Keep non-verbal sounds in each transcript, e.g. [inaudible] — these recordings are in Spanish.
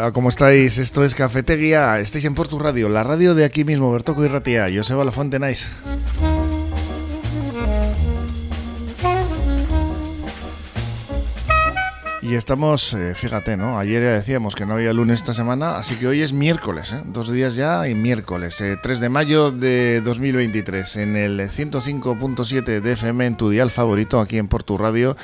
Hola, ¿cómo estáis? Esto es Cafetería. Estáis en Portu Radio, la radio de aquí mismo, Bertoco y Ratia. Joseba La Fuente Nice. Y estamos, eh, fíjate, ¿no? Ayer ya decíamos que no había lunes esta semana, así que hoy es miércoles, ¿eh? Dos días ya y miércoles, 3 eh, de mayo de 2023, en el 105.7 de FM en tu dial favorito, aquí en Portu Radio,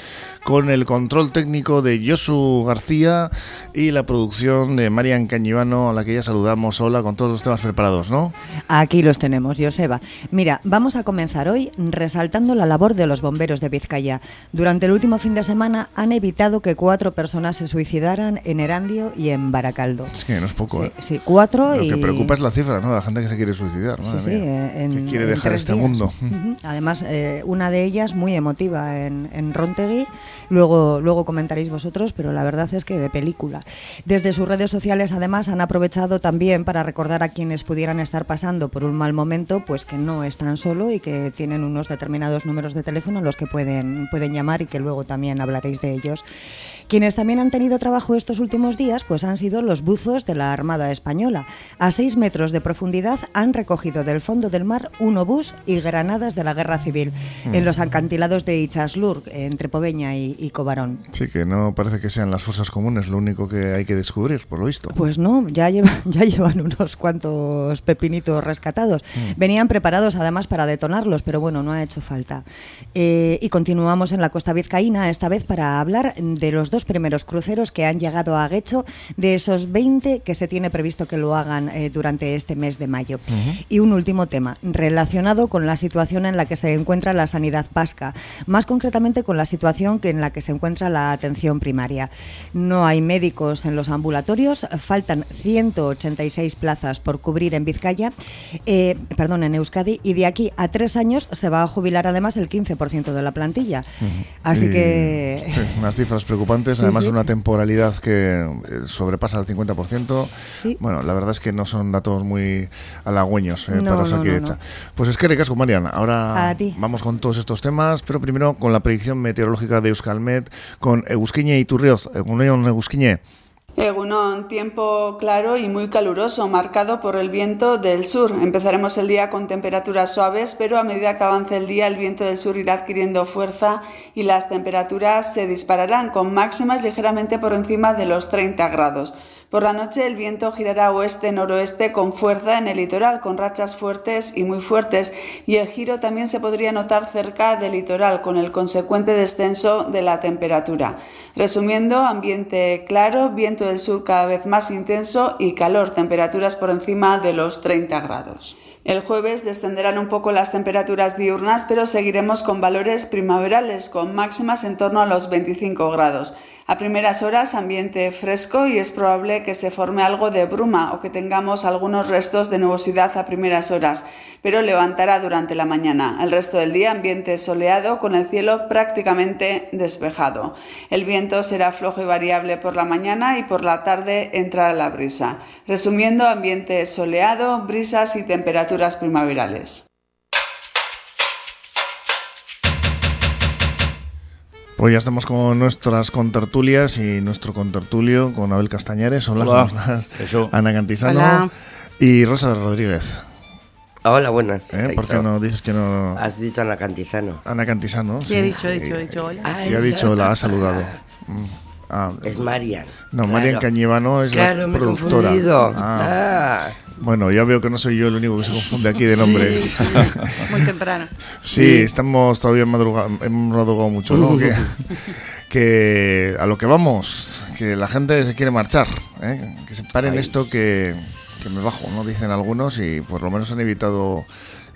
con el control técnico de Josu García y la producción de Marian Cañivano, a la que ya saludamos. Hola, con todos los temas preparados, ¿no? Aquí los tenemos, Joseba. Mira, vamos a comenzar hoy resaltando la labor de los bomberos de Vizcaya. Durante el último fin de semana han evitado que cuatro cuatro personas se suicidaran en Erandio y en Baracaldo. Es que no es poco, sí, ¿eh? Sí, cuatro Lo y... que preocupa es la cifra, ¿no? La gente que se quiere suicidar, ¿no? Sí, sí, en, que quiere en dejar este días. mundo. [laughs] Además, eh, una de ellas muy emotiva en, en Rontegui. Luego, luego comentaréis vosotros, pero la verdad es que de película. Desde sus redes sociales, además, han aprovechado también para recordar a quienes pudieran estar pasando por un mal momento, pues que no están solo y que tienen unos determinados números de teléfono a los que pueden, pueden llamar y que luego también hablaréis de ellos. Quienes también han tenido trabajo estos últimos días pues han sido los buzos de la Armada Española. A seis metros de profundidad han recogido del fondo del mar un obús y granadas de la Guerra Civil en los acantilados de Ichaslur, entre Poveña y, y Cobarón. Sí, que no parece que sean las fuerzas comunes lo único que hay que descubrir, por lo visto. Pues no, ya llevan, [laughs] ya llevan unos cuantos pepinitos rescatados. Venían preparados además para detonarlos, pero bueno, no ha hecho falta. Eh, y continuamos en la costa vizcaína, esta vez para hablar de los dos primeros cruceros que han llegado a Guecho, de esos 20 que se tiene previsto que lo hagan eh, durante este mes de mayo. Y un último tema, relacionado con la situación en la que se encuentra la sanidad vasca, más concretamente con la situación que en la que se encuentra la atención primaria. No hay médicos en los ambulatorios, faltan 186 plazas por cubrir en Vizcaya, eh, perdón, en Euskadi, y de aquí a tres años se va a jubilar además el 15% de la plantilla. Así Y, que... sí, unas cifras preocupantes, Sí, además sí. una temporalidad que eh, sobrepasa el 50%. Sí. Bueno, la verdad es que no son datos muy halagüeños eh, No, para no, Osakidecha. no, Pues es que recasco, Marian. Ahora vamos con todos estos temas, pero primero con la predicción meteorológica de Euskalmet con Egusquiñe y Turrioz. Eguneon Egusquiñe. Egunon, tiempo claro y muy caluroso, marcado por el viento del sur. Empezaremos el día con temperaturas suaves, pero a medida que avance el día, el viento del sur irá adquiriendo fuerza y las temperaturas se dispararán, con máximas ligeramente por encima de los 30 grados. Por la noche el viento girará oeste-noroeste con fuerza en el litoral, con rachas fuertes y muy fuertes, y el giro también se podría notar cerca del litoral, con el consecuente descenso de la temperatura. Resumiendo, ambiente claro, viento del sur cada vez más intenso y calor, temperaturas por encima de los 30 grados. El jueves descenderán un poco las temperaturas diurnas, pero seguiremos con valores primaverales, con máximas en torno a los 25 grados. A primeras horas ambiente fresco y es probable que se forme algo de bruma o que tengamos algunos restos de nubosidad a primeras horas, pero levantará durante la mañana. El resto del día ambiente soleado con el cielo prácticamente despejado. El viento será flojo y variable por la mañana y por la tarde entrará la brisa. Resumiendo, ambiente soleado, brisas y temperaturas primaverales. Pues ya estamos con nuestras contertulias y nuestro contertulio con Abel Castañares. Hola, Hola. ¿cómo estás? Eso. Ana Cantizano Hola. y Rosa Rodríguez. Hola, buenas. ¿eh? ¿Por qué no dices que no...? Has dicho Ana Cantizano. Ana Cantisano. Sí, he dicho, he dicho, he dicho, hola. Ah, Y ha dicho, la ha saludado. [laughs] Mm. Ah, Es Marian. No, Claro. Marian Cañivano es Claro, la me he productora. confundido. Ah. Ah. Bueno, ya veo que no soy yo el único que se confunde aquí de nombre. Sí, sí, muy temprano. [laughs] Sí, estamos todavía madrugando, hemos madrugado mucho, ¿no? que, que a lo que vamos, que la gente se quiere marchar, ¿eh? que se paren esto que, que me bajo, ¿no? Dicen algunos y por lo menos han evitado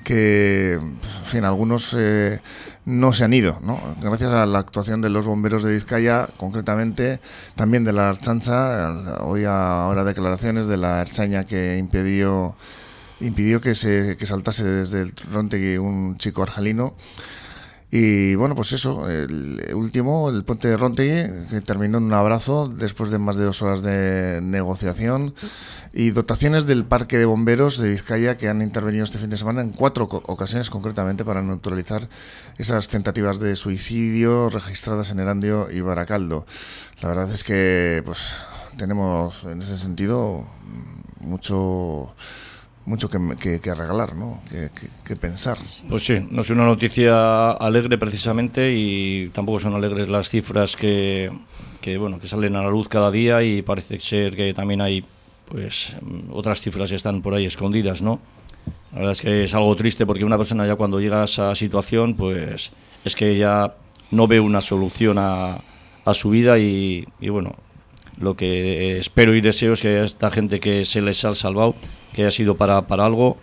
que, en fin, algunos eh, no se han ido, ¿no? Gracias a la actuación de los bomberos de Vizcaya, concretamente, también de la Archancha, hoy ahora declaraciones de la Erchaña que impidió impidió que se que saltase desde el Rontegui un chico argelino Y bueno, pues eso, el último, el puente de Rontegui, que terminó en un abrazo después de más de dos horas de negociación y dotaciones del Parque de Bomberos de Vizcaya que han intervenido este fin de semana en cuatro ocasiones concretamente para neutralizar esas tentativas de suicidio registradas en Erandio y Baracaldo. La verdad es que pues tenemos en ese sentido mucho mucho que, que, regalar, ¿no? Que, pensar. Pues sí, no es una noticia alegre precisamente y tampoco son alegres las cifras que, que, bueno, que salen a la luz cada día y parece ser que también hay pues otras cifras que están por ahí escondidas, ¿no? La verdad es que es algo triste porque una persona ya cuando llega a esa situación pues es que ya no ve una solución a, a su vida y, y bueno, lo que espero y deseo es que a esta gente que se les ha salvado que haya sido para, para algo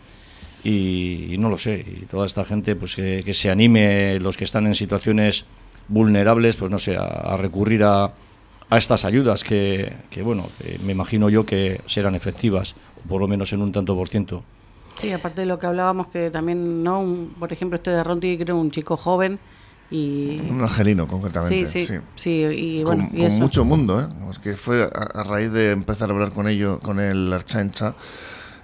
y, no lo sé, y toda esta gente pues que, se anime, los que están en situaciones vulnerables, pues no sé, a, recurrir a, a, estas ayudas que, que bueno, me imagino yo que serán efectivas, por lo menos en un tanto por ciento. Sí, aparte de lo que hablábamos, que también, ¿no? por ejemplo, este de Ronti, creo un chico joven, y... Un argelino, concretamente. Sí, sí. sí. y, bueno, con, mucho mundo, ¿eh? que fue a, a, raíz de empezar a hablar con ello, con el Archancha,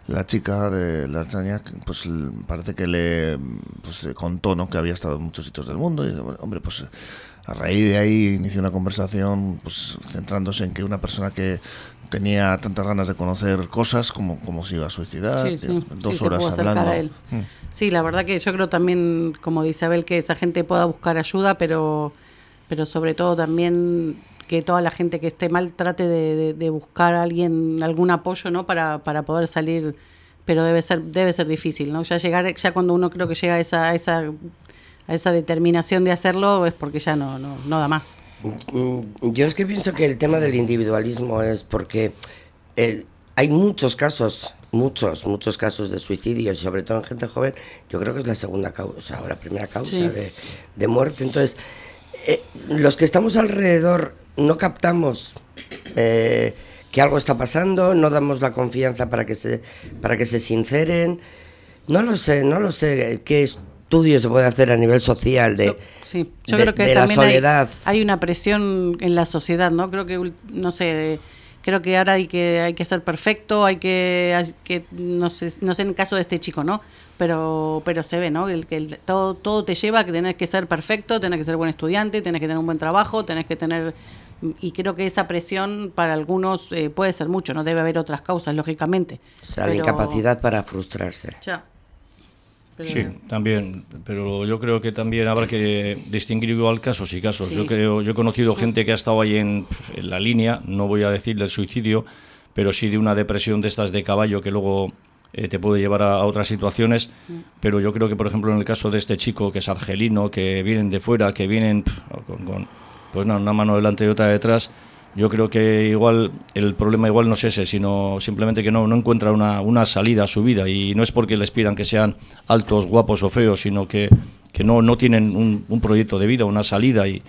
la chica de la Archaña, pues parece que le pues, contó ¿no? que había estado en muchos sitios del mundo. Y, hombre, pues a raíz de ahí inició una conversación pues centrándose en que una persona que tenía tantas ganas de conocer cosas como, como se iba a suicidar, dos horas hablando. Mm. Sí, la verdad que yo creo también, como dice Abel, que esa gente pueda buscar ayuda, pero, pero sobre todo también que toda la gente que esté mal trate de, buscar a alguien, algún apoyo, ¿no? Para, para poder salir, pero debe ser, debe ser difícil, ¿no? Ya llegar, ya cuando uno creo que llega a esa, a esa, a esa determinación de hacerlo es porque ya no, no, no da más. Mm, yo es que pienso que el tema del individualismo es porque el, hay muchos casos, muchos, muchos casos de suicidio, sobre todo en gente joven. Yo creo que es la segunda causa o la primera causa de, de, muerte. Entonces, eh, los que estamos alrededor no captamos eh, que algo está pasando, no damos la confianza para que se, para que se sinceren. No lo sé, no lo sé qué estudios se puede hacer a nivel social de, sí, yo creo que la soledad. Hay, una presión en la sociedad, ¿no? Creo que, no sé, creo que ahora hay que, hay que ser perfecto, hay que, que no, sé, no sé en el caso de este chico, ¿no? Pero pero se ve, ¿no? El, que todo, todo te lleva a que tenés que ser perfecto, tenés que ser buen estudiante, tenés que tener un buen trabajo, tenés que tener... Y creo que esa presión para algunos eh, puede ser mucho, no debe haber otras causas, lógicamente. O sea, la incapacidad para frustrarse. Ya. Sí, también, pero yo creo que también habrá que distinguir igual casos y casos. Yo creo, yo he conocido gente que ha estado ahí en, en, la línea, no voy a decir del suicidio, pero sí de una depresión de estas de caballo que luego eh, te puede llevar a, otras situaciones, pero yo creo que, por ejemplo, en el caso de este chico que es argelino, que vienen de fuera, que vienen con, pues una mano delante y otra detrás, yo creo que igual el problema igual no es ese, sino simplemente que no, no encuentra una, una salida a su vida. Y no es porque les pidan que sean altos, guapos o feos, sino que, que no, no tienen un, un proyecto de vida, una salida. Y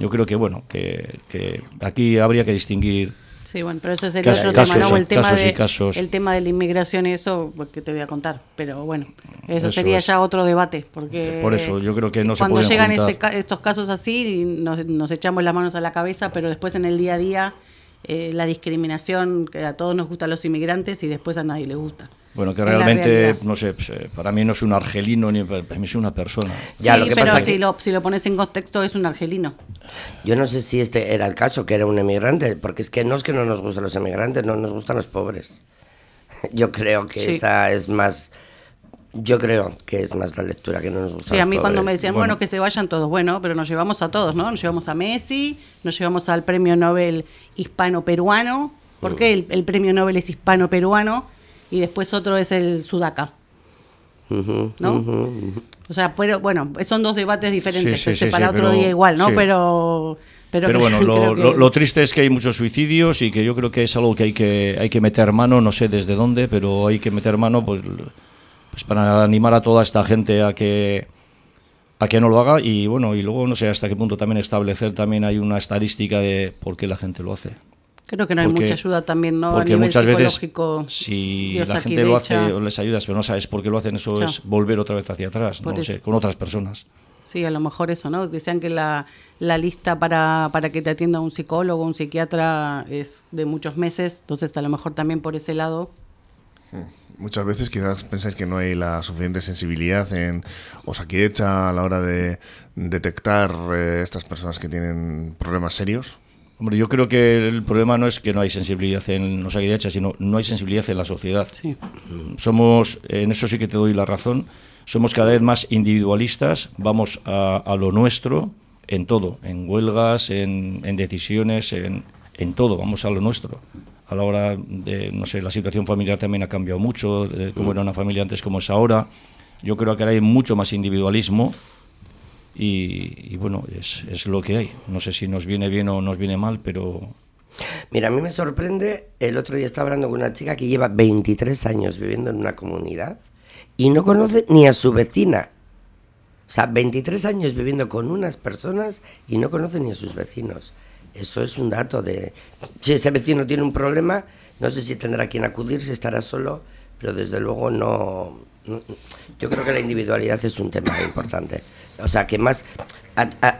yo creo que bueno, que, que aquí habría que distinguir Sí, bueno, pero ese sería otro tema, ¿no? El tema, de, el tema de la inmigración y eso, pues, que te voy a contar. Pero bueno, eso, sería ya otro debate. porque Por eso, yo creo que no se Cuando llegan este, estos casos así, nos, nos echamos las manos a la cabeza, pero después en el día a día, eh, la discriminación, que a todos nos gustan los inmigrantes y después a nadie le gusta. Bueno, que realmente, no sé, pues, eh, para mí no es un argelino ni para mí es una persona. Ya, sí, lo que pero si, lo, si lo pones en contexto es un argelino. Yo no sé si este era el caso, que era un emigrante, porque es que no es que no nos gusten los emigrantes, no nos gustan los pobres. [laughs] Yo creo que esa es más... Yo creo que es más la lectura que no nos gusta. Sí, a mí cuando me decían, bueno. que se vayan todos, bueno, pero nos llevamos a todos, ¿no? Nos llevamos a Messi, nos llevamos al premio Nobel hispano-peruano. ¿Por qué el, el premio Nobel es hispano-peruano? Y después otro es el Sudaca. ¿No? O sea, pero, bueno, son dos debates diferentes, este para otro día igual, ¿no? Pero, pero, [laughs] bueno, lo, triste es que hay muchos suicidios y que yo creo que es algo que hay que, hay que meter mano, no sé desde dónde, pero hay que meter mano pues, pues para animar a toda esta gente a que a que no lo haga y bueno, y luego no sé hasta qué punto también establecer también hay una estadística de por qué la gente lo hace. Creo que no hay mucha ayuda también, ¿no? Porque muchas veces, si la gente lo hace o les ayudas, pero no sabes por qué lo hacen, eso es volver otra vez hacia atrás, no sé, con otras personas. Sí, a lo mejor eso, ¿no? Decían que la, la lista para, para que te atienda un psicólogo, un psiquiatra es de muchos meses, entonces a lo mejor también por ese lado hmm. Muchas veces quizás pensáis que no hay la suficiente sensibilidad en Osakidecha a la hora de detectar eh, estas personas que tienen problemas serios. Hombre, yo creo que el problema no es que no hay sensibilidad en Osakidecha, sino no hay sensibilidad en la sociedad. Sí. Somos, en eso sí que te doy la razón, somos cada vez más individualistas, vamos a, lo nuestro en todo, en huelgas, en, decisiones, en, en, todo, vamos a lo nuestro. A la hora de, no sé, la situación familiar también ha cambiado mucho, de cómo era una familia antes como es ahora. Yo creo que ahora hay mucho más individualismo y, bueno, es, es lo que hay. No sé si nos viene bien o nos viene mal, pero Mira, a mí me sorprende, el otro día estaba hablando con una chica que lleva 23 años viviendo en una comunidad y no conoce ni a su vecina. O sea, 23 años viviendo con unas personas y no conoce ni a sus vecinos. Eso es un dato de... Si ese vecino tiene un problema, no sé si tendrá quien acudir, si estará solo, pero desde luego no... Yo creo que la individualidad es un tema importante. O sea, que más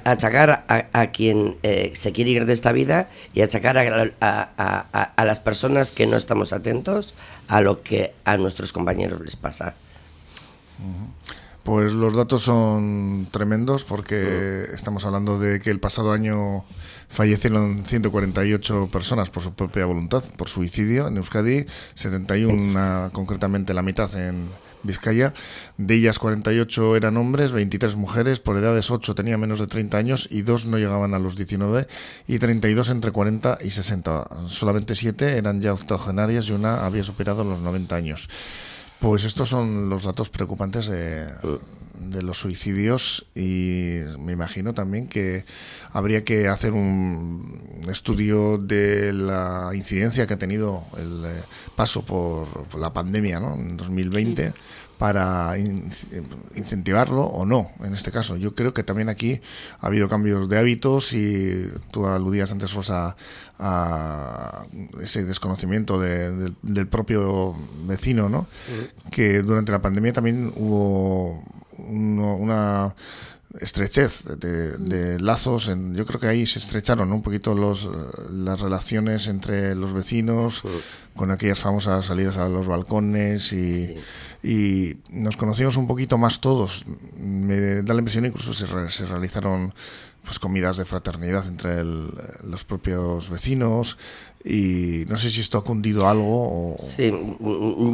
achacar a, quien eh, se quiere ir de esta vida y achacar a, las personas que no estamos atentos a lo que a nuestros compañeros les pasa. Pues los datos son tremendos porque estamos hablando de que el pasado año fallecieron 148 personas por su propia voluntad, por suicidio en Euskadi, 71 concretamente la mitad en Vizcaya. De ellas 48 eran hombres, 23 mujeres, por edades 8 tenían menos de 30 años y 2 no llegaban a los 19 y 32 entre 40 y 60. Solamente 7 eran ya octogenarias y una había superado los 90 años. Pues estos son los datos preocupantes de, los suicidios y me imagino también que habría que hacer un estudio de la incidencia que ha tenido el eh, paso por, la pandemia ¿no? en 2020 para incentivarlo o no, en este caso. Yo creo que también aquí ha habido cambios de hábitos y tú aludías antes, Rosa, a ese desconocimiento del propio vecino, ¿no? Que durante la pandemia también hubo una estrechez de, lazos. En, yo creo que ahí se estrecharon un poquito los, las relaciones entre los vecinos, con aquellas famosas salidas a los balcones y, y, nos conocimos un poquito más todos. Me da la impresión incluso se, se realizaron pues comidas de fraternidad entre los propios vecinos y no sé si esto ha cundido algo o... Sí,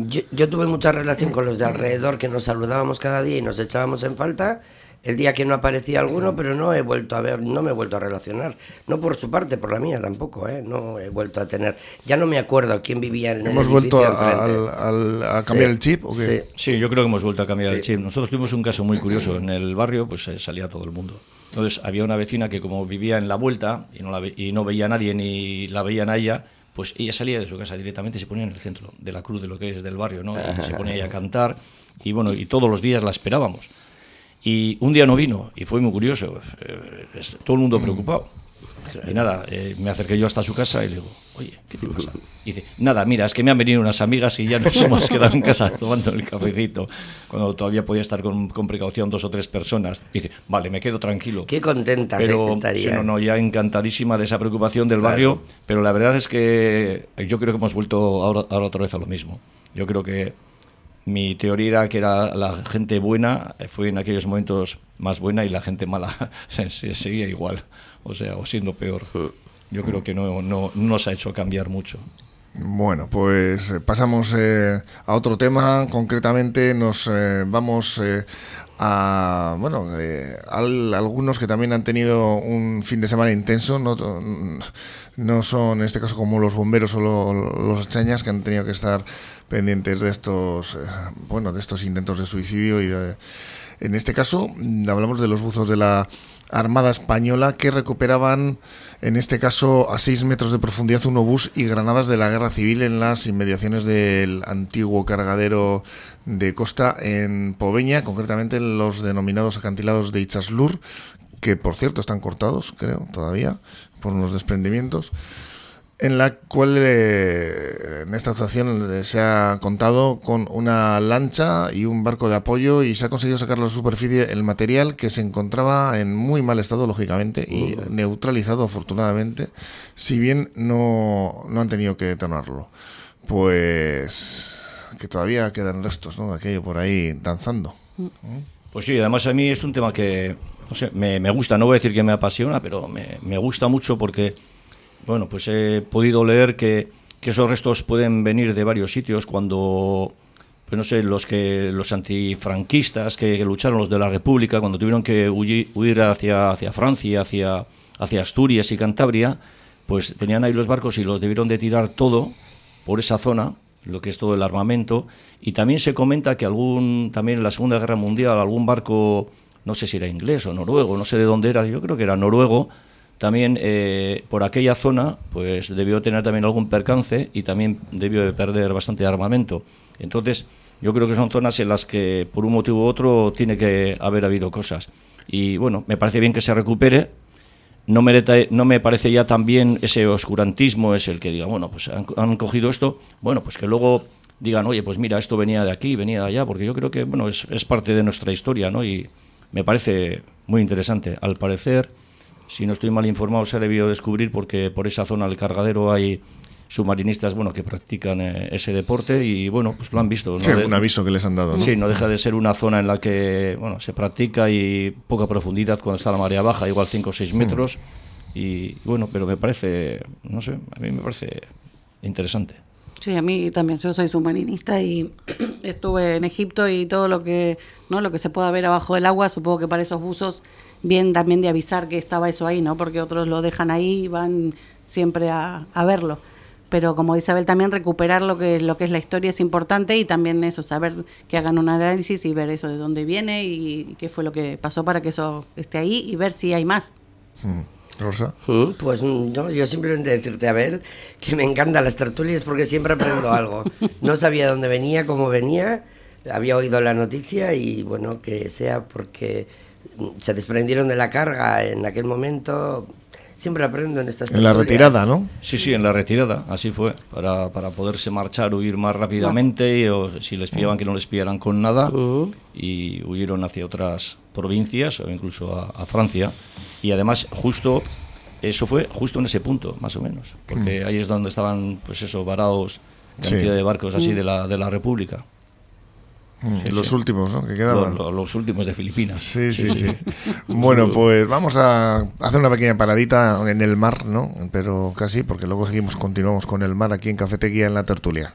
yo, yo tuve mucha relación con los de alrededor que nos saludábamos cada día y nos echábamos en falta el día que no aparecía alguno, pero no he vuelto a ver, no me he vuelto a relacionar. No por su parte, por la mía tampoco, ¿eh? No he vuelto a tener. Ya no me acuerdo quién vivía en el ¿Hemos vuelto a, cambiar el chip? ¿o qué? Sí. yo creo que hemos vuelto a cambiar el chip. Nosotros tuvimos un caso muy curioso. En el barrio, pues eh, salía todo el mundo. Entonces había una vecina que, como vivía en la vuelta y no, la y no veía a nadie ni la veían a ella, pues ella salía de su casa directamente y se ponía en el centro de la cruz de lo que es del barrio, ¿no? Y se ponía ella a cantar y bueno, y todos los días la esperábamos. Y un día no vino y fue muy curioso, eh, todo el mundo preocupado. Y nada, eh, me acerqué yo hasta su casa y le digo, oye, ¿qué te pasa? Y dice, nada, mira, es que me han venido unas amigas y ya nos [laughs] hemos quedado en casa tomando el cafecito, cuando todavía podía estar con, precaución dos o tres personas. Y dice, vale, me quedo tranquilo. Qué contenta pero, estaría. no, no, ya encantadísima de esa preocupación del barrio, pero la verdad es que yo creo que hemos vuelto ahora, ahora otra vez a lo mismo. Yo creo que mi teoría era que era la gente buena fue en aquellos momentos más buena y la gente mala [laughs] se, seguía igual, o sea, o siendo peor. Yo creo que no, no, nos ha hecho cambiar mucho. Bueno, pues eh, pasamos eh, a otro tema. Concretamente nos eh, vamos a, bueno, algunos que también han tenido un fin de semana intenso. No, no son en este caso como los bomberos o los chañas que han tenido que estar pendientes de estos, eh, bueno, de estos intentos de suicidio y en este caso hablamos de los buzos de la Armada Española que recuperaban, en este caso, a 6 metros de profundidad un obús y granadas de la guerra civil en las inmediaciones del antiguo cargadero de costa en Poveña, concretamente en los denominados acantilados de Ichaslur, que por cierto están cortados, creo, todavía, por unos desprendimientos. En la cual eh, en esta actuación se ha contado con una lancha y un barco de apoyo y se ha conseguido sacar a la superficie el material que se encontraba en muy mal estado, lógicamente, y neutralizado afortunadamente, si bien no, no han tenido que detonarlo. Pues que todavía quedan restos ¿no? de aquello por ahí danzando. Pues sí, además a mí es un tema que, no sé, me, me gusta, no voy a decir que me apasiona, pero me, me gusta mucho porque bueno, pues he podido leer que, esos restos pueden venir de varios sitios cuando pues no sé, los que los antifranquistas que, lucharon los de la República cuando tuvieron que huir, hacia, hacia Francia, hacia, hacia Asturias y Cantabria, pues tenían ahí los barcos y los debieron de tirar todo por esa zona, lo que es todo el armamento, y también se comenta que algún también en la Segunda Guerra Mundial algún barco no sé si era inglés o noruego, no sé de dónde era, yo creo que era noruego, también eh, por aquella zona pues debió tener también algún percance y también debió de perder bastante armamento. Entonces, yo creo que son zonas en las que por un motivo u otro tiene que haber habido cosas. Y bueno, me parece bien que se recupere. No me, parece ya también ese oscurantismo, es el que diga, bueno, pues han, cogido esto, bueno, pues que luego digan, oye, pues mira, esto venía de aquí, venía de allá, porque yo creo que, bueno, es, es parte de nuestra historia, ¿no? Y me parece muy interesante. Al parecer, si no estoy mal informado, se ha debido descubrir porque por esa zona del cargadero hay submarinistas bueno que practican eh, ese deporte y bueno pues lo han visto sí, un aviso que les han dado ¿no? sí no deja de ser una zona en la que bueno se practica y poca profundidad cuando está la marea baja igual 5 o 6 mm. metros y bueno pero me parece no sé a mí me parece interesante Sí, a mí también, yo soy submarinista y [clears throat] estuve en Egipto y todo lo que, ¿no? lo que se pueda ver abajo del agua, supongo que para esos buzos bien también de avisar que estaba eso ahí, ¿no? Porque otros lo dejan ahí y van siempre a, verlo. Pero como dice Abel, también recuperar lo que, lo que es la historia es importante y también eso, saber que hagan un análisis y ver eso de dónde viene y, qué fue lo que pasó para que eso esté ahí y ver si hay más. Hmm. Rosa. Mm, pues no, yo simplemente decirte, Abel, que me encantan las tertulias porque siempre aprendo [laughs] algo. No sabía dónde venía, cómo venía, había oído la noticia y bueno, que sea porque se desprendieron de la carga en aquel momento. Siempre aprendo en estas En la retirada, ¿no? Sí, sí, en la retirada, así fue, para, para poderse marchar, huir más rápidamente, y, o si les pillaban que no les pillaran con nada, y huyeron hacia otras provincias o incluso a Francia y además justo eso fue justo en ese punto, más o menos, porque mm. ahí es donde estaban, pues eso, varados cantidad de barcos así mm. de la, de la República. Mm, los últimos, ¿no? Que quedaban. Los, últimos de Filipinas. Sí, sí, sí. [laughs] bueno, pues vamos a hacer una pequeña paradita en el mar, ¿no? Pero casi, porque luego seguimos, continuamos con el mar aquí en Cafetería en la tertulia.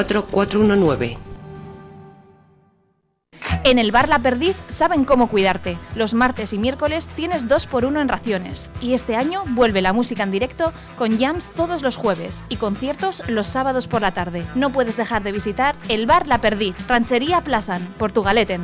419. En el bar La Perdiz saben cómo cuidarte. Los martes y miércoles tienes dos por uno en raciones. Y este año vuelve la música en directo con jams todos los jueves y conciertos los sábados por la tarde. No puedes dejar de visitar el bar La Perdiz, Ranchería Plazan, Portugaleten.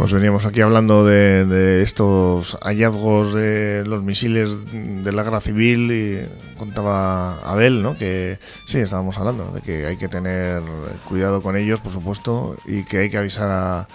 Pues veníamos aquí hablando de, estos hallazgos de los misiles de la guerra civil y contaba Abel, ¿no? Que sí, estábamos hablando de que hay que tener cuidado con ellos, por supuesto, y que hay que avisar a,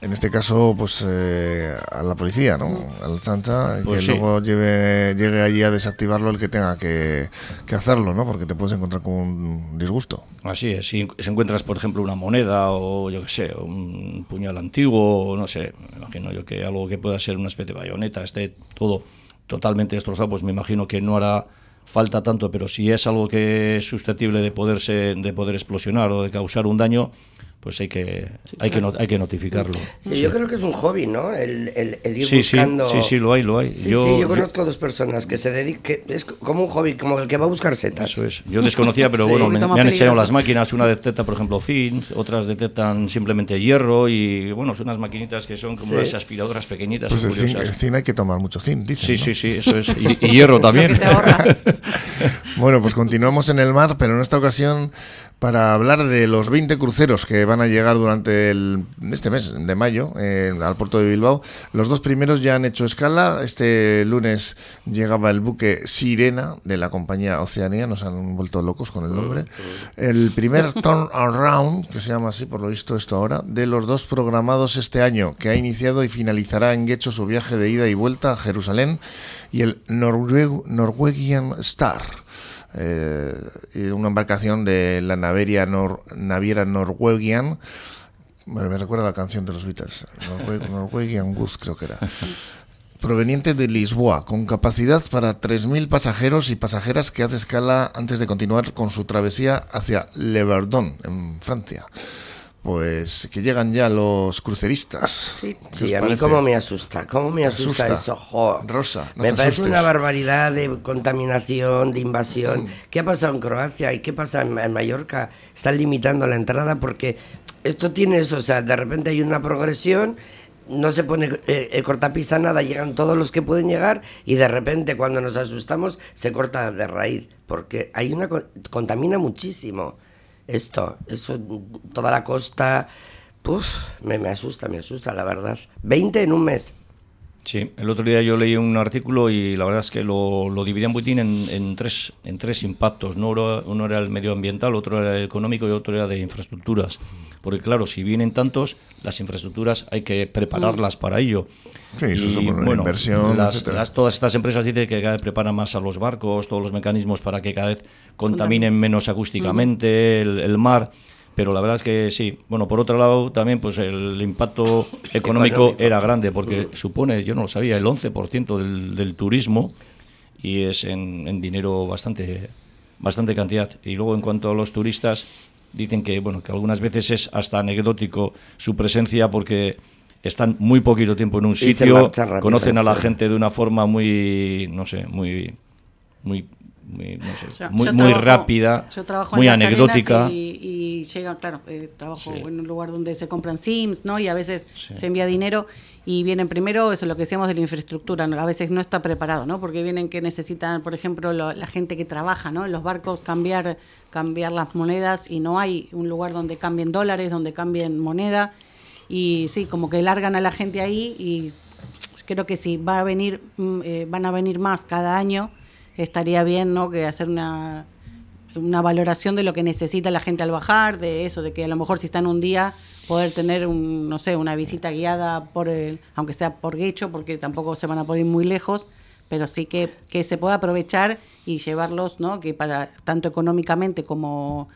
en este caso, pues eh, a la policía, ¿no? Al chancha, pues que luego lleve, llegue allí a desactivarlo el que tenga que, hacerlo, ¿no? Porque te puedes encontrar con un disgusto. Así es, si, encuentras, por ejemplo, una moneda o yo qué sé, un puñal antiguo, o no sé, me imagino yo que algo que pueda ser una especie de bayoneta esté todo totalmente destrozado, pues me imagino que no hará falta tanto, pero si es algo que es susceptible de poderse de poder explosionar o de causar un daño, pues hay que, hay, que hay que notificarlo. Sí, yo creo que es un hobby, ¿no? El, el, ir sí, buscando... Sí, sí, lo hay, lo hay. Sí, yo, sí, yo conozco dos personas que se dedican... Es como un hobby, como el que va a buscar setas. Eso es. Yo desconocía, pero [laughs] bueno, me, han enseñado las máquinas. Una detecta, por ejemplo, zinc, otras detectan simplemente hierro y, bueno, son unas maquinitas que son como unas aspiradoras pequeñitas. Pues el zinc, el zinc, hay que tomar mucho zinc, dicen, Sí, sí, sí, eso es. Y, y [laughs] hierro también. bueno, pues continuamos en el mar, pero en esta ocasión para hablar de los 20 cruceros que van a llegar durante el, este mes de mayo eh, al puerto de Bilbao. Los dos primeros ya han hecho escala. Este lunes llegaba el buque Sirena de la compañía Oceanía, nos han vuelto locos con el nombre. El primer Turn Around, que se llama así por lo visto esto ahora, de los dos programados este año, que ha iniciado y finalizará en Guecho su viaje de ida y vuelta a Jerusalén, y el Norwegian Star eh, una embarcación de la naveria naviera Norwegian. Me recuerda la canción de los Beatles, Norwegian Goose creo que era. [laughs] Proveniente de Lisboa, con capacidad para 3.000 pasajeros y pasajeras que hace escala antes de continuar con su travesía hacia Le en Francia pues que llegan ya los cruceristas. Sí, a mí como me asusta, cómo me asusta, eso, Rosa, me parece una barbaridad de contaminación, de invasión. ¿Qué ha pasado en Croacia y qué pasa en, Mallorca? Están limitando la entrada porque esto tiene eso, o sea, de repente hay una progresión no se pone eh, cortapisa nada, llegan todos los que pueden llegar y de repente cuando nos asustamos se corta de raíz, porque hay una contamina muchísimo esto, eso, toda la costa, puf, me, me asusta, me asusta, la verdad. 20 en un mes. Sí, el otro día yo leí un artículo y la verdad es que lo, lo dividían muy en, en, tres, en tres impactos. ¿no? Uno era el medioambiental, otro era el económico y otro era de infraestructuras. Porque claro, si vienen tantos, las infraestructuras hay que prepararlas para ello. Sí, eso es una inversión. Las, todas estas empresas dicen que cada vez preparan más a los barcos, todos los mecanismos para que cada vez contaminen menos acústicamente el, mar pero la verdad es que sí. Bueno, por otro lado, también pues el impacto [laughs] económico era grande, porque supone, yo no lo sabía, el 11% del, del turismo y es en, en, dinero bastante, bastante cantidad. Y luego en cuanto a los turistas, dicen que, bueno, que algunas veces es hasta anecdótico su presencia porque están muy poquito tiempo en un sitio, conocen a la gente de una forma muy, no sé, muy, muy muy, muy, rápida, muy anecdótica. Y, llega, claro, eh, trabajo en un lugar donde se compran Sims, ¿no? Y a veces se envía dinero y vienen primero, eso es lo que decíamos de la infraestructura, a veces no está preparado, ¿no? Porque vienen que necesitan, por ejemplo, la gente que trabaja, ¿no? En los barcos cambiar, cambiar las monedas y no hay un lugar donde cambien dólares, donde cambien moneda. Y sí, como que largan a la gente ahí y creo que sí, va a venir, mm, eh, van a venir más cada año estaría bien, ¿no? Que hacer una, una valoración de lo que necesita la gente al bajar, de eso, de que a lo mejor si están un día poder tener un, no sé, una visita guiada por el, aunque sea por Guecho, porque tampoco se van a poder ir muy lejos, pero sí que, que se pueda aprovechar y llevarlos, ¿no? Que para tanto económicamente como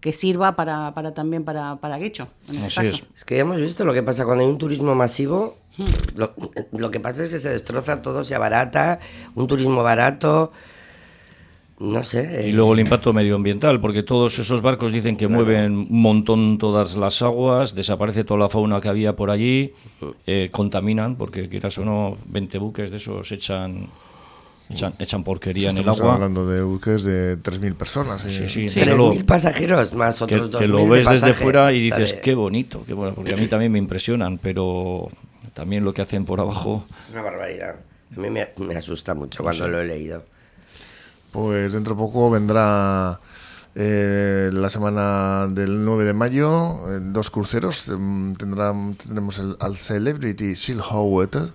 que sirva para, para también para, para Guecho. Este es. es que ya hemos visto lo que pasa cuando hay un turismo masivo, lo, que pasa es que se destroza todo, se abarata, un turismo barato. No sé. Y luego el impacto medioambiental, porque todos esos barcos dicen que mueven un montón todas las aguas, desaparece toda la fauna que había por allí, eh, contaminan, porque quieras o no, 20 buques de esos echan Echan, porquería en el agua. Estamos hablando de buques de 3.000 personas. Sí, sí, 3.000 pasajeros más otros 2.000 Que lo ves desde fuera y dices, qué bonito, qué bueno, porque a mí también me impresionan, pero también lo que hacen por abajo. Es una barbaridad. A mí me, asusta mucho cuando lo he leído. Pues dentro de poco vendrá eh, la semana del 9 de mayo, eh, dos cruceros. Em, tendrán, tendremos el, al Celebrity Silhouette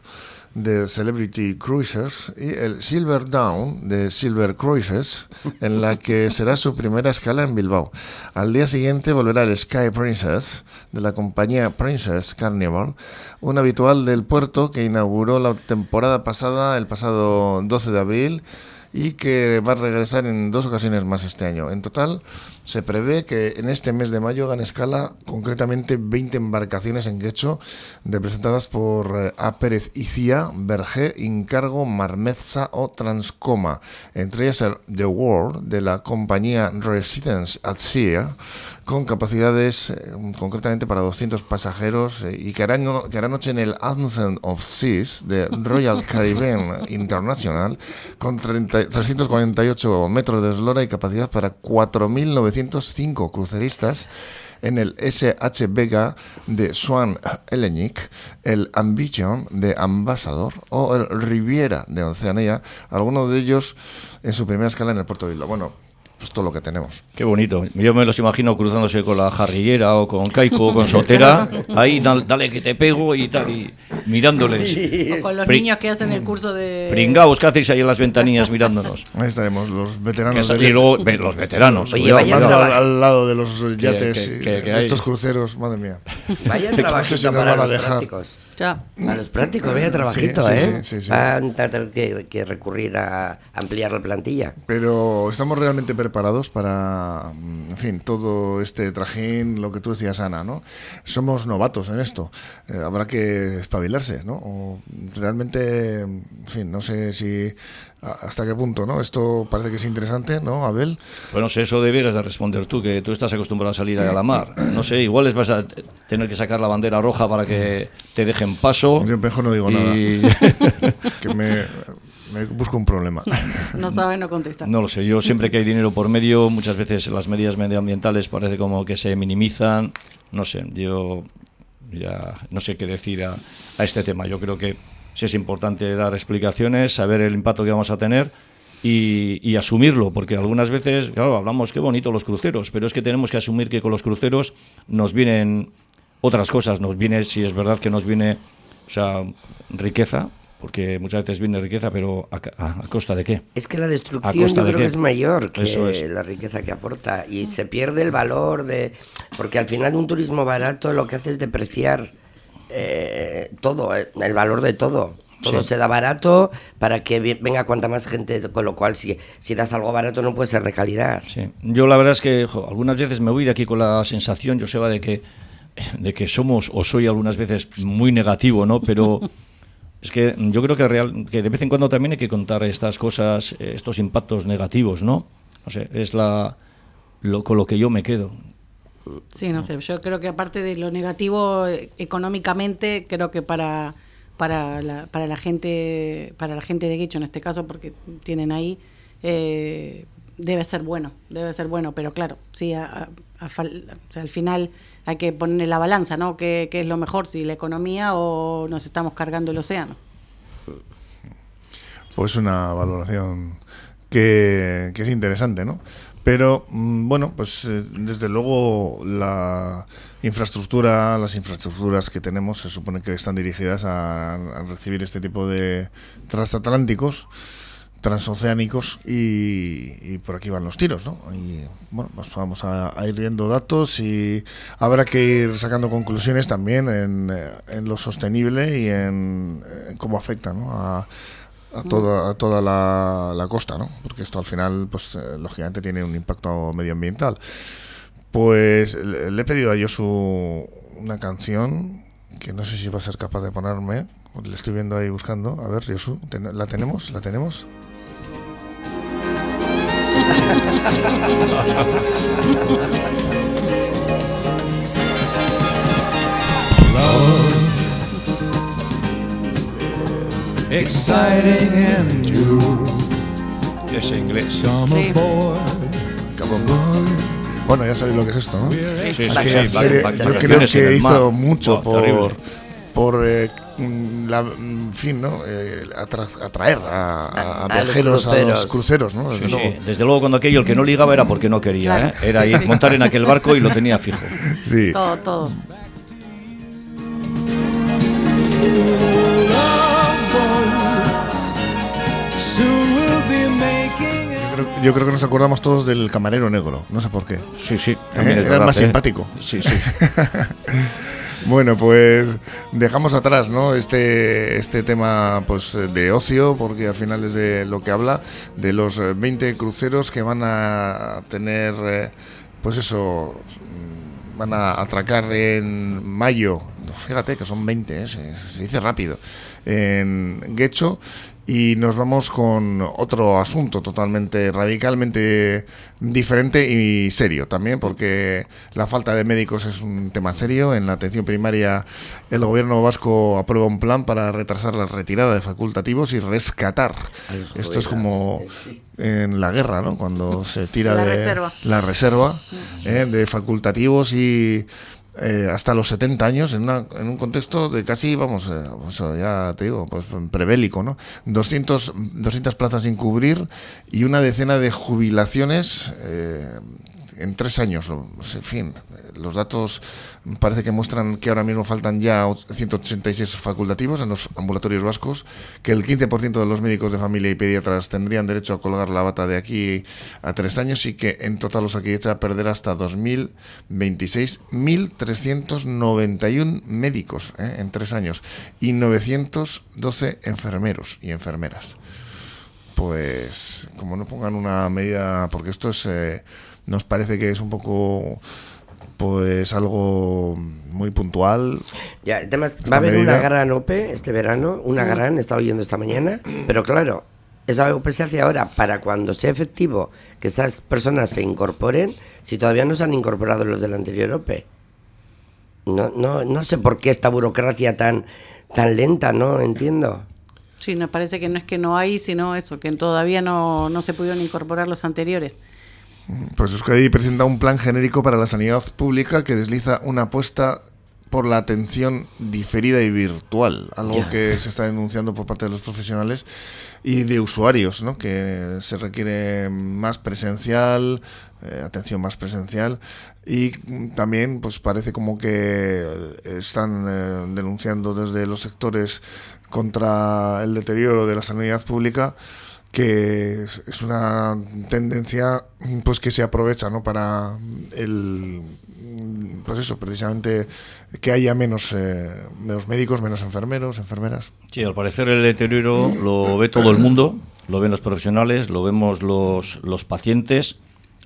de Celebrity Cruisers y el Silver Down de Silver Cruises, en la que será su primera escala en Bilbao. Al día siguiente volverá el Sky Princess de la compañía Princess Carnival, un habitual del puerto que inauguró la temporada pasada, el pasado 12 de abril y que va a regresar en dos ocasiones más este año. En total, se prevé que en este mes de mayo hagan escala concretamente 20 embarcaciones en quecho, representadas por eh, A. Pérez Icía, Berger, Incargo, Marmeza o Transcoma, entre ellas el The World de la compañía Residence at Sea, con capacidades eh, concretamente para 200 pasajeros eh, y que hará, que hará noche en el Anthem of Seas de Royal [laughs] Caribbean International con 348 metros de eslora y capacidad para 4.905 cruceristas en el SH Vega de Swan Hellenic, el Ambition de Ambassador o el Riviera de Oceanía, algunos de ellos en su primera escala en el puerto de. Bueno, pues todo lo que tenemos. Qué bonito. Yo me los imagino cruzándose con la jarrillera o con Caico o con Sotera. Ahí dale, que te pego y tal, y mirándoles. O con los niños que hacen el curso de. Pringaos, ¿qué hacéis ahí en las ventanillas mirándonos? [laughs] Ahí estaremos, los veteranos. y luego los veteranos. Oye, vaya al, lado de los yates, estos cruceros, madre mía. Vaya [laughs] trabajito para los prácticos. Ya. A los prácticos, vaya trabajito, ¿eh? Van a tener que, que recurrir a ampliar la plantilla. Pero estamos realmente preparados para, mm, en fin, todo este trajín, lo que tú decías, Ana, ¿no? Somos novatos en esto. Eh, habrá que espabilarse, ¿no? O realmente, en fin, no sé si hasta qué punto, ¿no? Esto parece que es interesante, ¿no, Abel? Bueno, sé, eso debieras de responder tú, que tú estás acostumbrado a salir a la mar. No sé, igual les vas a tener que sacar la bandera roja para que te dejen paso. Yo mejor no digo nada. [laughs] que me me busco un problema. [laughs] No sabe, no contesta. No lo sé. Yo siempre que hay dinero por medio, muchas veces las medidas medioambientales parece como que se minimizan. No sé, yo ya no sé qué decir a, este tema. Yo creo que sí es importante dar explicaciones, saber el impacto que vamos a tener. Y, y, asumirlo, porque algunas veces, claro, hablamos qué bonito los cruceros, pero es que tenemos que asumir que con los cruceros nos vienen otras cosas, nos viene, si es verdad que nos viene, o sea, riqueza, porque muchas veces viene riqueza, pero ¿a, costa de qué? Es que la destrucción yo creo que es mayor que la riqueza que aporta y se pierde el valor de... Porque al final un turismo barato lo que hace es depreciar eh, todo, eh, el valor de todo. Todo se da barato para que venga cuanta más gente, con lo cual si, si das algo barato no puede ser de calidad. Sí. Yo la verdad es que algunas veces me voy de aquí con la sensación, yo Joseba, de que de que somos o soy algunas veces muy negativo, ¿no? Pero [laughs] Es que yo creo que, real, que de vez en cuando también hay que contar estas cosas, estos impactos negativos, ¿no? No sé, es la, lo, con lo que yo me quedo. Sí, no sé, yo creo que aparte de lo negativo eh, económicamente, creo que para, para, la, para la gente para la gente de Guicho en este caso, porque tienen ahí, eh, debe ser bueno, debe ser bueno, pero claro, sí, al final hay que poner la balanza, ¿no? ¿Qué, es lo mejor, si la economía o nos estamos cargando el océano? Pues una valoración que, es interesante, ¿no? Pero mm, bueno, pues eh, desde luego la infraestructura, las infraestructuras que tenemos se supone que están dirigidas a recibir este tipo de transatlánticos transoceánicos y, por aquí van los tiros, ¿no? Y bueno, pues vamos a, ir viendo datos y habrá que ir sacando conclusiones también en, eh, lo sostenible y en, cómo afecta ¿no? a, toda, toda la, costa, ¿no? Porque esto al final, pues eh, lógicamente tiene un impacto medioambiental. Pues le, he pedido a Josu una canción que no sé si va a ser capaz de ponerme. Le estoy viendo ahí buscando. A ver, Josu, ¿la tenemos? ¿La tenemos? [laughs] Exciting and new. Es inglés. Sí. Bueno, ya sabéis lo que es esto, ¿no? Sí, sí, sí, Yo creo que hizo mucho por, por eh, Mm, la, mm, fin, ¿no? Eh, atraer a, viajeros a los cruceros, ¿no? Desde, luego. Desde luego, cuando aquello el que no ligaba era porque no quería, ¿eh? Era ir, montar en aquel barco y lo tenía fijo. Sí. Todo, todo. Yo creo, que nos acordamos todos del camarero negro, no sé por qué. Sí, sí. ¿Eh? Era más simpático. Sí, sí. [laughs] Bueno, pues dejamos atrás, ¿no? Este, este tema pues de ocio, porque al final es de lo que habla, de los 20 cruceros que van a tener, eh, pues eso, van a atracar en mayo. Fíjate que son 20, ¿eh? se, dice rápido. En Guecho y nos vamos con otro asunto totalmente, radicalmente diferente y serio también, porque la falta de médicos es un tema serio. En la atención primaria, el gobierno vasco aprueba un plan para retrasar la retirada de facultativos y rescatar. Esto es como en la guerra, ¿no? Cuando se tira de la reserva ¿eh? de facultativos y eh, hasta los 70 años en, en, un contexto de casi, vamos, eh, pues, ya te digo, pues prebélico, ¿no? 200, 200 plazas sin cubrir y una decena de jubilaciones eh, en tres años. En fin, los datos parece que muestran que ahora mismo faltan ya 186 facultativos en los ambulatorios vascos, que el 15% de los médicos de familia y pediatras tendrían derecho a colgar la bata de aquí a tres años y que en total los aquí echa a perder hasta 2026 1.391 médicos ¿eh? en tres años y 912 enfermeros y enfermeras. Pues como no pongan una medida, porque esto es... Eh, nos parece que es un poco pues algo muy puntual. Ya, además, va a haber una gran OPE este verano, una gran, he estado oyendo esta mañana, pero claro, esa OPE se hace ahora para cuando sea efectivo que esas personas se incorporen, si todavía no se han incorporado los del anterior OPE. No, no, no sé por qué esta burocracia tan, tan lenta, no entiendo. Sí, me parece que no es que no hay, sino eso, que todavía no, no se pudieron incorporar los anteriores. Pues Euskadi presenta un plan genérico para la sanidad pública que desliza una apuesta por la atención diferida y virtual, algo que se está denunciando por parte de los profesionales y de usuarios, ¿no? que se requiere más presencial, eh, atención más presencial y también pues parece como que están eh, denunciando desde los sectores contra el deterioro de la sanidad pública que es una tendencia pues que se aprovecha ¿no? para el pues eso precisamente que haya menos eh, menos médicos menos enfermeros enfermeras sí al parecer el deterioro lo ve todo el mundo lo ven los profesionales lo vemos los los pacientes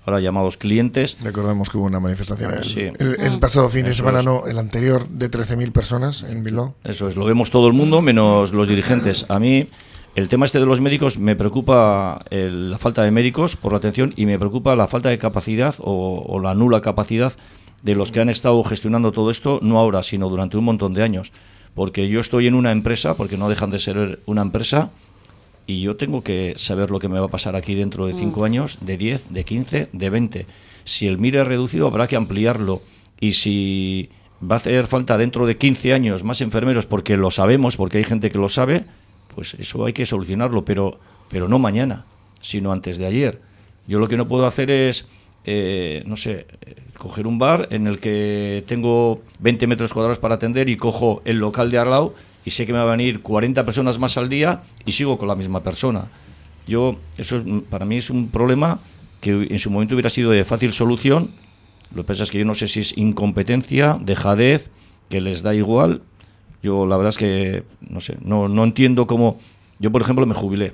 ahora llamados clientes. Recordemos que hubo una manifestación el, pasado fin de semana, no, el anterior, de 13.000 personas en Bilbao. Eso es, lo vemos todo el mundo, menos los dirigentes. A mí, el tema este de los médicos me preocupa la falta de médicos por la atención y me preocupa la falta de capacidad o, la nula capacidad de los que han estado gestionando todo esto, no ahora, sino durante un montón de años. Porque yo estoy en una empresa, porque no dejan de ser una empresa, y yo tengo que saber lo que me va a pasar aquí dentro de 5 mm. años, de 10, de 15, de 20. Si el MIR es reducido, habrá que ampliarlo. Y si va a hacer falta dentro de 15 años más enfermeros, porque lo sabemos, porque hay gente que lo sabe, pues eso hay que solucionarlo, pero, pero no mañana, sino antes de ayer. Yo lo que no puedo hacer es, eh, no sé, coger un bar en el que tengo 20 metros cuadrados para atender y cojo el local de al y sé que me van a venir 40 personas más al día y sigo con la misma persona. Yo, eso para mí es un problema que en su momento hubiera sido de fácil solución. Lo que pasa es que yo no sé si es incompetencia, dejadez, que les da igual yo la verdad es que, no sé, no, no entiendo cómo... Yo, por ejemplo, me jubilé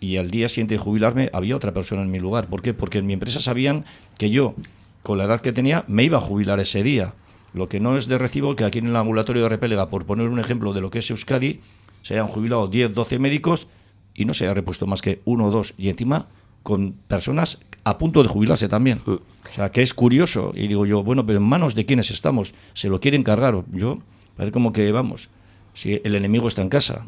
y al día siguiente de jubilarme había otra persona en mi lugar. ¿Por qué? Porque en mi empresa sabían que yo, con la edad que tenía, me iba a jubilar ese día. Lo que no es de recibo que aquí en el ambulatorio de Repélega, por poner un ejemplo de lo que es Euskadi, se hayan jubilado 10, 12 médicos y no se haya repuesto más que uno o dos. Y encima con personas a punto de jubilarse también. O sea, que es curioso. Y digo yo, bueno, pero en manos de quiénes estamos. Se lo quieren cargar. Yo Parece como que, vamos, si el enemigo está en casa.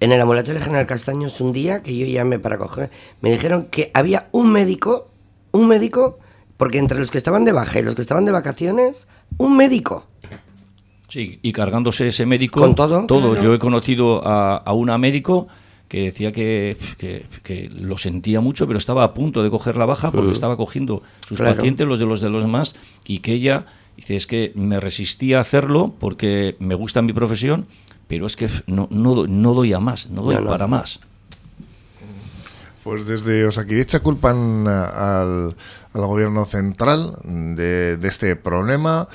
En el ambulatorio General Castaños, un día que yo llamé para coger, me dijeron que había un médico, un médico, porque entre los que estaban de baja y los que estaban de vacaciones, un médico. Sí, y cargándose ese médico. Con todo. Todo. Yo he conocido a, a una médico que decía que, que, lo sentía mucho, pero estaba a punto de coger la baja porque estaba cogiendo sus pacientes, los de los de los demás, y que ella Dice, es que me resistí a hacerlo porque me gusta mi profesión, pero es que no, no, no doy a más, no doy para más. Pues desde Osakidecha culpan al, al gobierno central de, de, este problema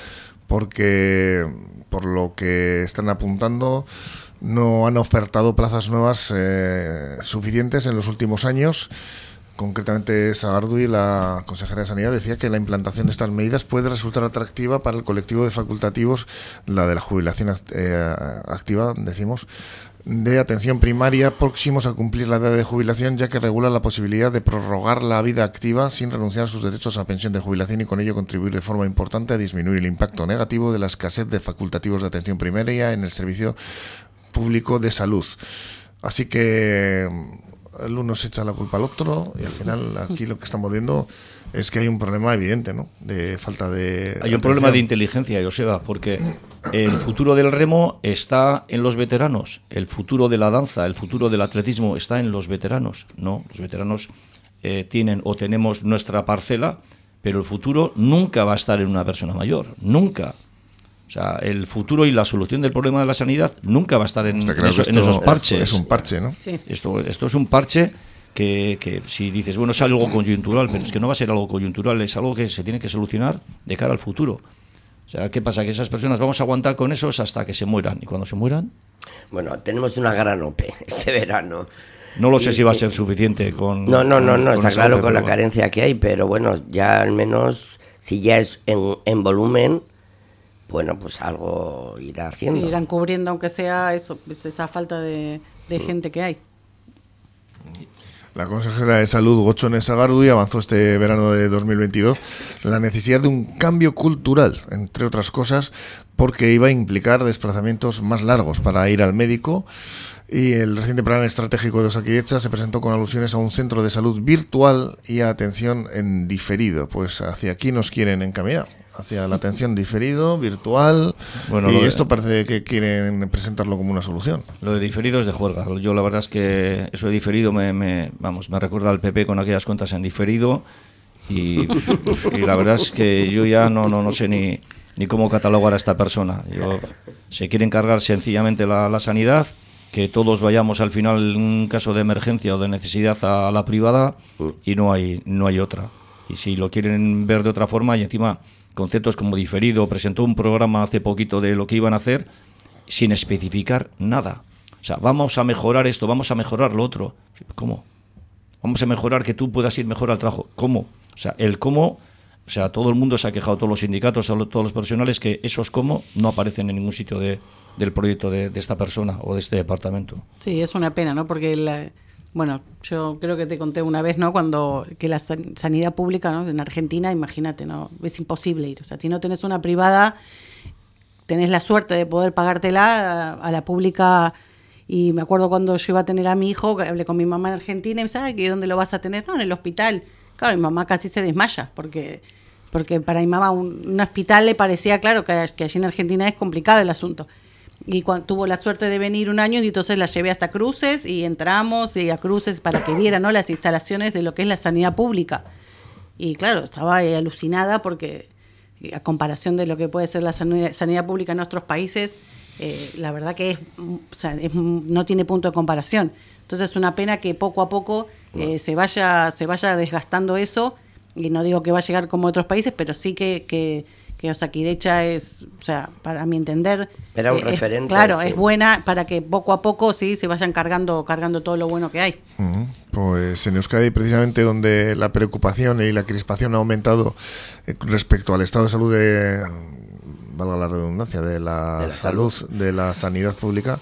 porque por lo que están apuntando, no han ofertado plazas nuevas suficientes en los últimos años. Concretamente, y la consejera de Sanidad, decía que la implantación de estas medidas puede resultar atractiva para el colectivo de facultativos, la de la jubilación activa, decimos, de atención primaria próximos a cumplir la edad de jubilación, ya que regula la posibilidad de prorrogar la vida activa sin renunciar a sus derechos a pensión de jubilación y con ello contribuir de forma importante a disminuir el impacto negativo de la escasez de facultativos de atención primaria en el servicio público de salud. Así que el uno se echa la culpa al otro y al final aquí lo que estamos viendo es que hay un problema evidente, ¿no? De falta de... Hay un problema de inteligencia, Joseba, porque el futuro del remo está en los veteranos, el futuro de la danza, el futuro del atletismo está en los veteranos, ¿no? Los veteranos eh, tienen o tenemos nuestra parcela, pero el futuro nunca va a estar en una persona mayor, nunca. O sea, el futuro y la solución del problema de la sanidad nunca va a estar en, esos parches. Es un parche, ¿no? Esto, esto es un parche que, que, si dices, bueno, es algo coyuntural, pero es que no va a ser algo coyuntural, es algo que se tiene que solucionar de cara al futuro. O sea, ¿qué pasa? Que esas personas vamos a aguantar con esos hasta que se mueran. ¿Y cuando se mueran? Bueno, tenemos una gran OPE este verano. No lo sé si va a ser suficiente con... No, no, no, no, está claro con la carencia que hay, pero bueno, ya al menos, si ya es en, en volumen, bueno, pues algo irá haciendo. Sí, irán cubriendo, aunque sea eso, pues esa falta de, gente que hay. La consejera de Salud, Gochone Sagardui, avanzó este verano de 2022 la necesidad de un cambio cultural, entre otras cosas, porque iba a implicar desplazamientos más largos para ir al médico. Y el reciente plan estratégico de Osakidecha se presentó con alusiones a un centro de salud virtual y a atención en diferido. Pues hacia aquí nos quieren encaminar hacia la atención diferido, virtual. Bueno, y esto parece que quieren presentarlo como una solución. Lo de diferido es de juerga. Yo la verdad es que eso de diferido me, vamos, me recuerda al PP con aquellas cuentas en diferido. Y, la verdad es que yo ya no, no, no sé ni, ni cómo catalogar a esta persona. Yo, se quiere encargar sencillamente la, la sanidad, que todos vayamos al final en un caso de emergencia o de necesidad a la privada y no hay, no hay otra. Y si lo quieren ver de otra forma y encima conceptos como diferido, presentó un programa hace poquito de lo que iban a hacer sin especificar nada. O sea, vamos a mejorar esto, vamos a mejorar lo otro. ¿Cómo? Vamos a mejorar que tú puedas ir mejor al trabajo. ¿Cómo? O sea, el cómo, o sea, todo el mundo se ha quejado, todos los sindicatos, todos los profesionales, que esos cómo no aparecen en ningún sitio de, del proyecto de, de, esta persona o de este departamento. Sí, es una pena, ¿no? Porque la, bueno, yo creo que te conté una vez, ¿no? Cuando que la sanidad pública, ¿no? En Argentina, imagínate, ¿no? Es imposible ir. O sea, si no tenés una privada, tenés la suerte de poder pagártela a, la pública. Y me acuerdo cuando yo iba a tener a mi hijo, hablé con mi mamá en Argentina y me dice, ¿y dónde lo vas a tener? No, en el hospital. Claro, mi mamá casi se desmaya, porque, porque para mi mamá un, hospital le parecía, claro, que, que allí en Argentina es complicado el asunto y cuando tuvo la suerte de venir un año y entonces la llevé hasta Cruces y entramos y a Cruces para que viera ¿no? las instalaciones de lo que es la sanidad pública. Y claro, estaba alucinada porque a comparación de lo que puede ser la sanidad, pública en nuestros países, eh, la verdad que es, no tiene punto de comparación. Entonces es una pena que poco a poco eh, se, vaya, se vaya desgastando eso, y no digo que va a llegar como otros países, pero sí que, que que Osakidecha es, o sea, para mi entender... Era un eh, referente. claro, es buena para que poco a poco sí se vayan cargando, cargando todo lo bueno que hay. Pues en Euskadi, precisamente donde la preocupación y la crispación ha aumentado eh, respecto al estado de salud de, valga la redundancia, de la, salud, de la sanidad pública,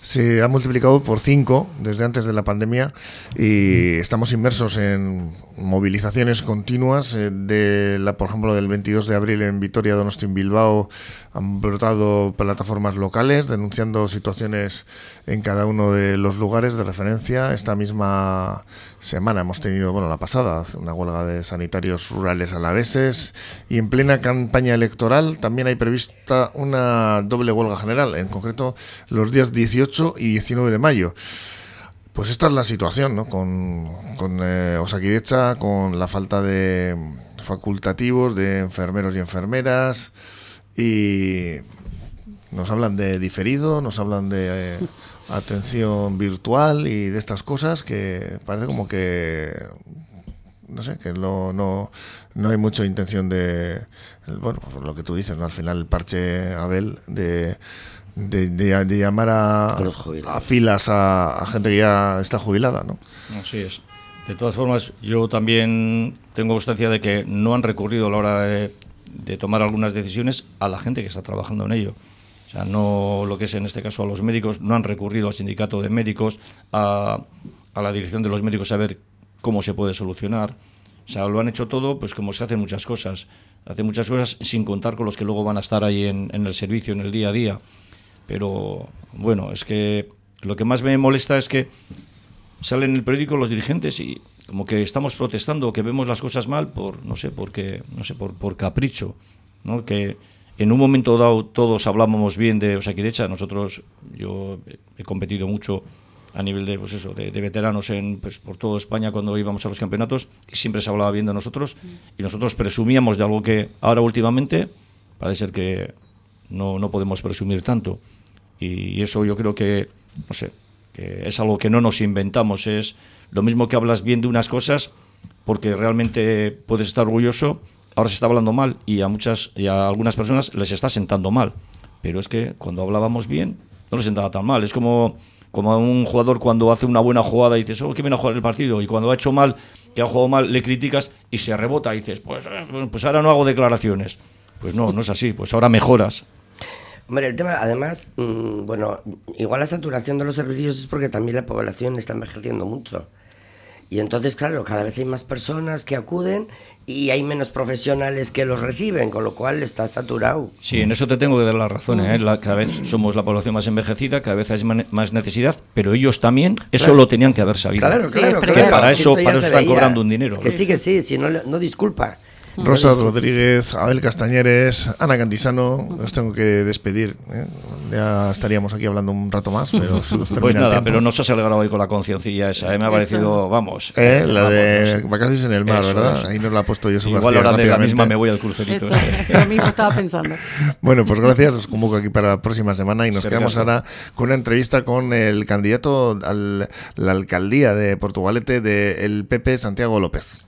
se ha multiplicado por cinco desde antes de la pandemia y estamos inmersos en movilizaciones continuas. Eh, de la, por ejemplo, del 22 de abril en Vitoria, Donosti, en Bilbao, han brotado plataformas locales denunciando situaciones en cada uno de los lugares de referencia. Esta misma semana hemos tenido, bueno, la pasada, una huelga de sanitarios rurales alaveses y en plena campaña electoral también hay prevista una doble huelga general, en concreto los días 18 y 19 de mayo. Pues esta es la situación, ¿no? Con, con eh, Osakidecha, con la falta de facultativos, de enfermeros y enfermeras, y nos hablan de diferido, nos hablan de eh, atención virtual y de estas cosas que parece como que no sé, que no, no, no hay mucha intención de, bueno, lo que tú dices, ¿no? Al final el parche Abel de... De, llamar a, a, filas a, gente que ya está jubilada, ¿no? Así es. De todas formas, yo también tengo constancia de que no han recurrido a la hora de, de tomar algunas decisiones a la gente que está trabajando en ello. O sea, no lo que es en este caso a los médicos, no han recurrido al sindicato de médicos, a, a la dirección de los médicos a ver cómo se puede solucionar. O sea, lo han hecho todo, pues como se hacen muchas cosas. Hacen muchas cosas sin contar con los que luego van a estar ahí en, en el servicio, en el día a día. Pero bueno, es que lo que más me molesta es que salen en el periódico los dirigentes y como que estamos protestando, que vemos las cosas mal por, no sé, porque, no sé, por, por capricho, ¿no? Que en un momento dado todos hablábamos bien de Osakidecha, nosotros, yo he competido mucho a nivel de, pues eso, de, veteranos en, pues, por toda España cuando íbamos a los campeonatos y siempre se hablaba bien de nosotros y nosotros presumíamos de algo que ahora últimamente parece ser que no, no podemos presumir tanto y eso yo creo que, no sé, que es algo que no nos inventamos, es lo mismo que hablas bien de unas cosas porque realmente puedes estar orgulloso ahora se está hablando mal y a muchas y a algunas personas les está sentando mal. Pero es que cuando hablábamos bien, no les sentaba tan mal. Es como, como a un jugador cuando hace una buena jugada y dices, oh, que viene a jugar el partido. Y cuando ha hecho mal, que ha jugado mal, le criticas y se rebota y dices, pues, eh, pues ahora no hago declaraciones. Pues no, no es así. Pues ahora mejoras. Hombre, el tema, además, mm, bueno, igual la saturación de los servicios es porque también la población está envejeciendo mucho. Y entonces, claro, cada vez hay más personas que acuden y hay menos profesionales que los reciben, con lo cual está saturado. Sí, en eso te tengo que dar la razón. ¿eh? cada vez somos la población más envejecida, cada vez hay más necesidad, pero ellos también eso lo tenían que haber sabido. Claro, claro, que para eso, para eso están cobrando un dinero. Que sí, que sí, si no, no disculpa. Rosa Rodríguez, Abel Castañeres, Ana Cantizano, los tengo que despedir. ¿eh? Ya estaríamos aquí hablando un rato más, pero [laughs] Pues nada, pero nos has alegrado hoy con la conciencia esa, ¿eh? me ha parecido, vamos. ¿Eh? La de vacaciones en el mar, ¿verdad? Ahí nos la he puesto yo Igual ahora de la misma me voy al crucerito. Eso, lo mismo estaba pensando. [laughs] Bueno, pues gracias, os convoco aquí para la próxima semana y nos quedamos ahora con una entrevista con el candidato a la alcaldía de Portugalete del PP, Santiago López.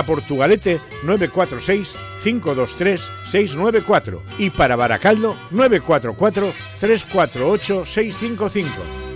para Portugalete 946-523-694 y para Baracaldo 944-348-655.